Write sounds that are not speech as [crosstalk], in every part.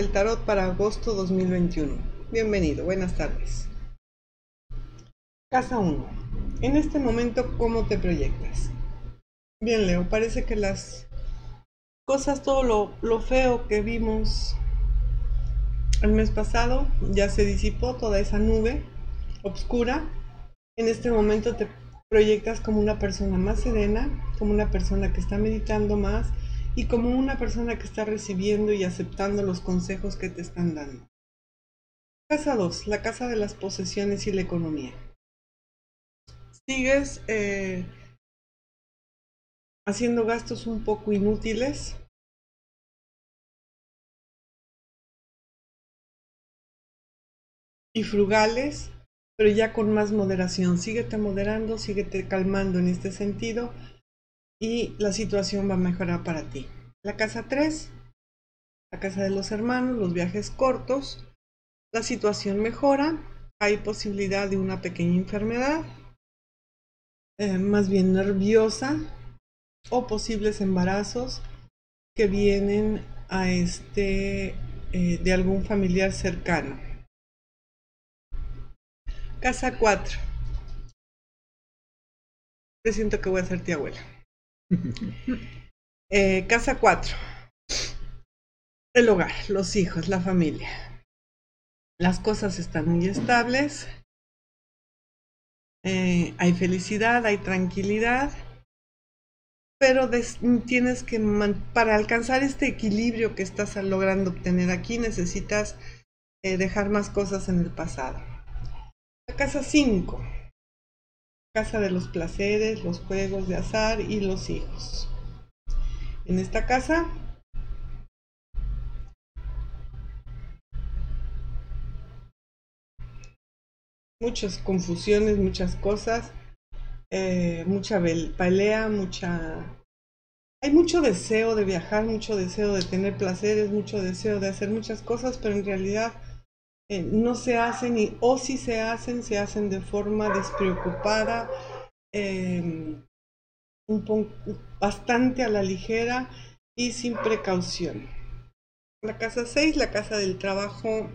del tarot para agosto 2021. Bienvenido, buenas tardes. Casa 1. En este momento, ¿cómo te proyectas? Bien, Leo, parece que las cosas, todo lo, lo feo que vimos el mes pasado, ya se disipó toda esa nube oscura. En este momento te proyectas como una persona más serena, como una persona que está meditando más y como una persona que está recibiendo y aceptando los consejos que te están dando. Casa 2, la casa de las posesiones y la economía. Sigues eh, haciendo gastos un poco inútiles. Y frugales, pero ya con más moderación. Síguete moderando, síguete calmando en este sentido y la situación va a mejorar para ti. La casa 3, la casa de los hermanos, los viajes cortos, la situación mejora, hay posibilidad de una pequeña enfermedad, eh, más bien nerviosa, o posibles embarazos que vienen a este eh, de algún familiar cercano. Casa 4. siento que voy a ser tía abuela. [laughs] Eh, casa 4. El hogar, los hijos, la familia. Las cosas están muy estables. Eh, hay felicidad, hay tranquilidad. Pero tienes que, para alcanzar este equilibrio que estás logrando obtener aquí, necesitas eh, dejar más cosas en el pasado. La casa 5 casa de los placeres, los juegos de azar y los hijos. En esta casa muchas confusiones, muchas cosas, eh, mucha pelea, mucha... Hay mucho deseo de viajar, mucho deseo de tener placeres, mucho deseo de hacer muchas cosas, pero en realidad eh, no se hacen y o si se hacen, se hacen de forma despreocupada, em, bastante a la ligera y sin precaución. La casa 6, la casa del trabajo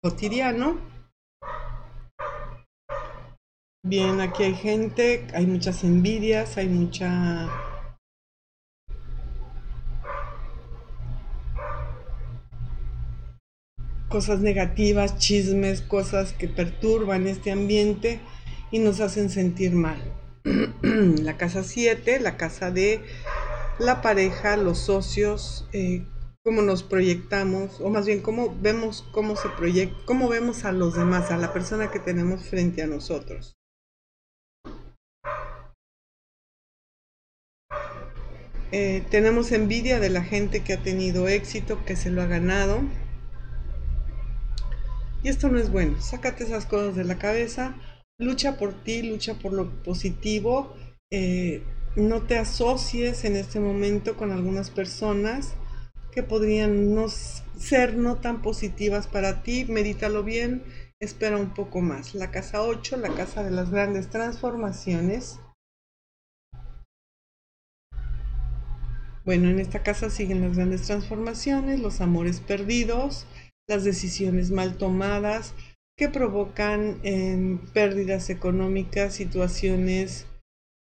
cotidiano. Bien, aquí hay gente, hay muchas envidias, hay mucha cosas negativas, chismes, cosas que perturban este ambiente y nos hacen sentir mal. [clears throat] la casa 7, la casa de la pareja, los socios, eh, cómo nos proyectamos, o más bien cómo vemos cómo se proyecta, cómo vemos a los demás, a la persona que tenemos frente a nosotros. Eh, tenemos envidia de la gente que ha tenido éxito, que se lo ha ganado, y esto no es bueno. Sácate esas cosas de la cabeza. Lucha por ti, lucha por lo positivo. Eh, no te asocies en este momento con algunas personas que podrían no ser no tan positivas para ti. Medítalo bien. Espera un poco más. La casa 8, la casa de las grandes transformaciones. Bueno, en esta casa siguen las grandes transformaciones, los amores perdidos, las decisiones mal tomadas que provocan em, pérdidas económicas, situaciones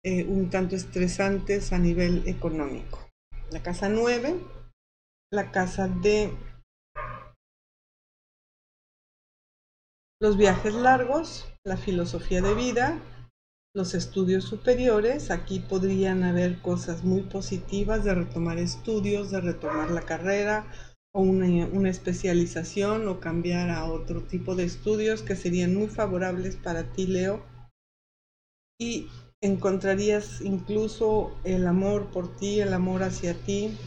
eh, un tanto estresantes a nivel económico. La casa 9, la casa de los viajes largos, la filosofía de vida, los estudios superiores. Aquí podrían haber cosas muy positivas de retomar estudios, de retomar la carrera o una, especialización o cambiar a otro tipo de estudios que serían muy favorables para ti, Leo. Y encontrarías incluso el amor por ti, el amor hacia ti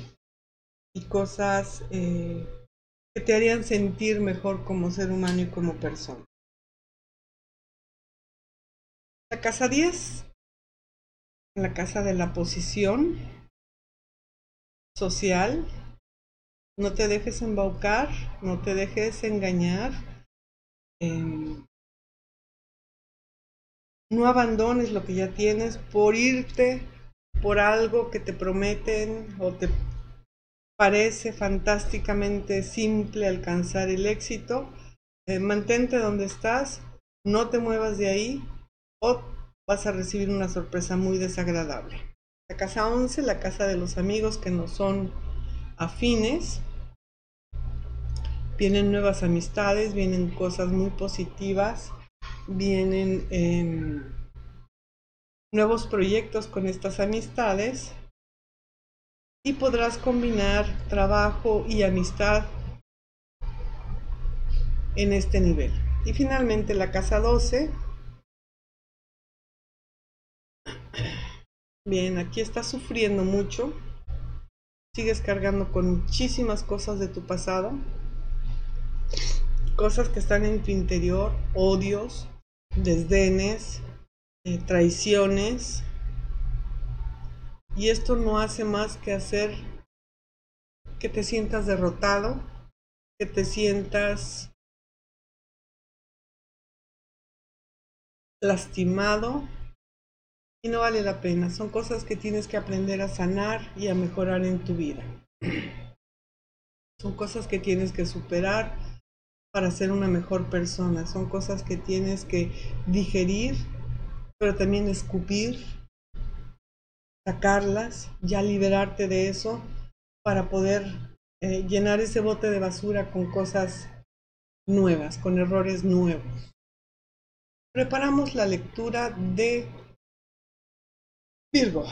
y cosas eh, que te harían sentir mejor como ser humano y como persona. La casa 10, la casa de la posición social, no te dejes embaucar, no te dejes engañar. Em, no abandones lo que ya tienes por irte por algo que te prometen o te parece fantásticamente simple alcanzar el éxito, eh, mantente donde estás, no te muevas de ahí o vas a recibir una sorpresa muy desagradable. La casa 11, la casa de los amigos que no son afines. Vienen nuevas amistades, vienen cosas muy positivas, vienen em, nuevos proyectos con estas amistades y podrás combinar trabajo y amistad en este nivel. Y finalmente la casa 12. Bien, aquí estás sufriendo mucho. Sigues cargando con muchísimas cosas de tu pasado. Cosas que están en tu interior, odios, desdenes, eh, traiciones. Y esto no hace más que hacer que te sientas derrotado, que te sientas lastimado y no vale la pena. Son cosas que tienes que aprender a sanar y a mejorar en tu vida. Son cosas que tienes que superar para ser una mejor persona. Son cosas que tienes que digerir, pero también escupir, sacarlas, ya liberarte de eso para poder eh, llenar ese bote de basura con cosas nuevas, con errores nuevos. Preparamos la lectura de Virgo.